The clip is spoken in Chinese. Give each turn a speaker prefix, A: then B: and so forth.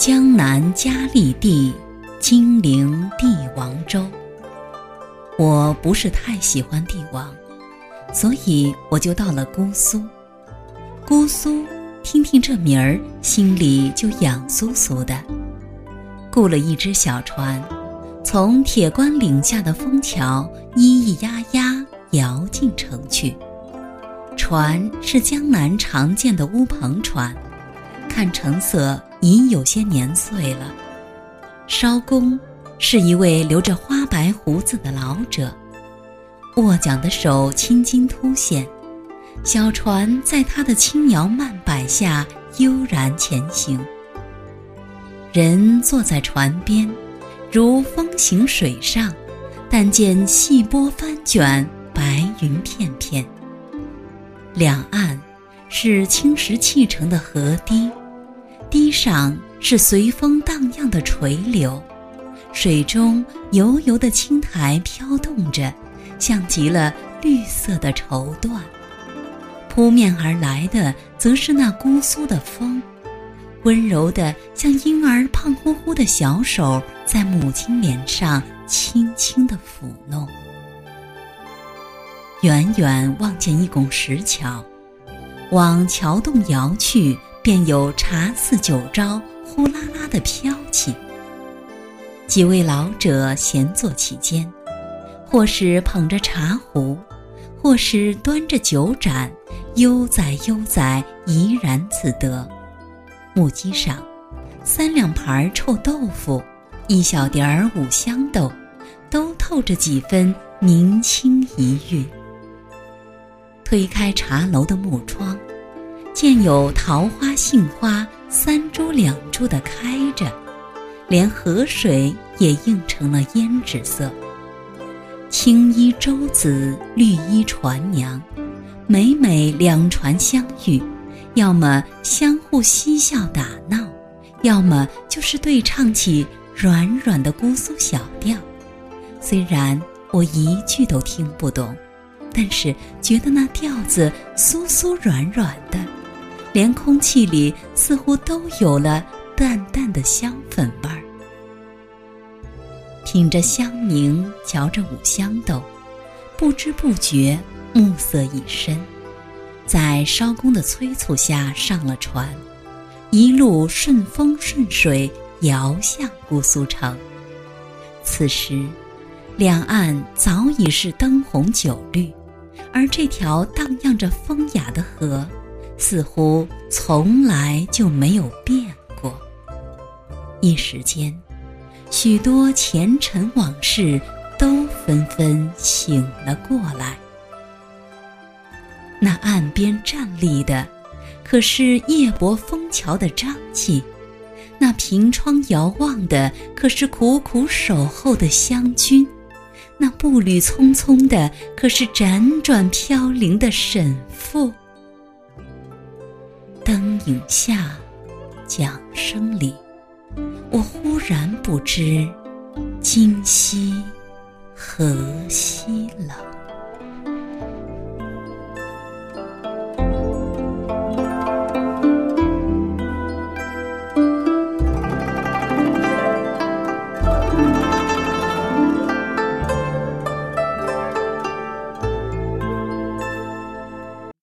A: 江南佳丽地，金陵帝王州。我不是太喜欢帝王，所以我就到了姑苏。姑苏，听听这名儿，心里就痒酥酥的。雇了一只小船，从铁关岭下的枫桥咿咿呀呀摇进城去。船是江南常见的乌篷船，看成色已有些年岁了。艄公是一位留着花白胡子的老者，握桨的手青筋凸显。小船在他的轻摇慢摆下悠然前行，人坐在船边，如风行水上，但见细波翻卷，白云片片。两岸是青石砌成的河堤，堤上是随风荡漾的垂柳，水中油油的青苔飘动着，像极了绿色的绸缎。扑面而来的，则是那姑苏的风，温柔的像婴儿胖乎乎的小手，在母亲脸上轻轻的抚弄。远远望见一拱石桥，往桥洞摇去，便有茶肆酒招呼啦啦的飘起。几位老者闲坐其间，或是捧着茶壶，或是端着酒盏。悠哉悠哉，怡然自得。木屐上，三两盘臭豆腐，一小碟儿五香豆，都透着几分明清遗韵。推开茶楼的木窗，见有桃花、杏花三株两株的开着，连河水也映成了胭脂色。青衣舟子，绿衣船娘。每每两船相遇，要么相互嬉笑打闹，要么就是对唱起软软的姑苏小调。虽然我一句都听不懂，但是觉得那调子酥酥软软的，连空气里似乎都有了淡淡的香粉味儿。品着香茗，嚼着五香豆，不知不觉。暮色已深，在艄公的催促下上了船，一路顺风顺水摇向姑苏城。此时，两岸早已是灯红酒绿，而这条荡漾着风雅的河，似乎从来就没有变过。一时间，许多前尘往事都纷纷醒了过来。那岸边站立的，可是夜泊枫桥的张继；那凭窗遥望的，可是苦苦守候的湘君；那步履匆匆的，可是辗转飘零的沈复。灯影下，桨声里，我忽然不知今夕何夕了。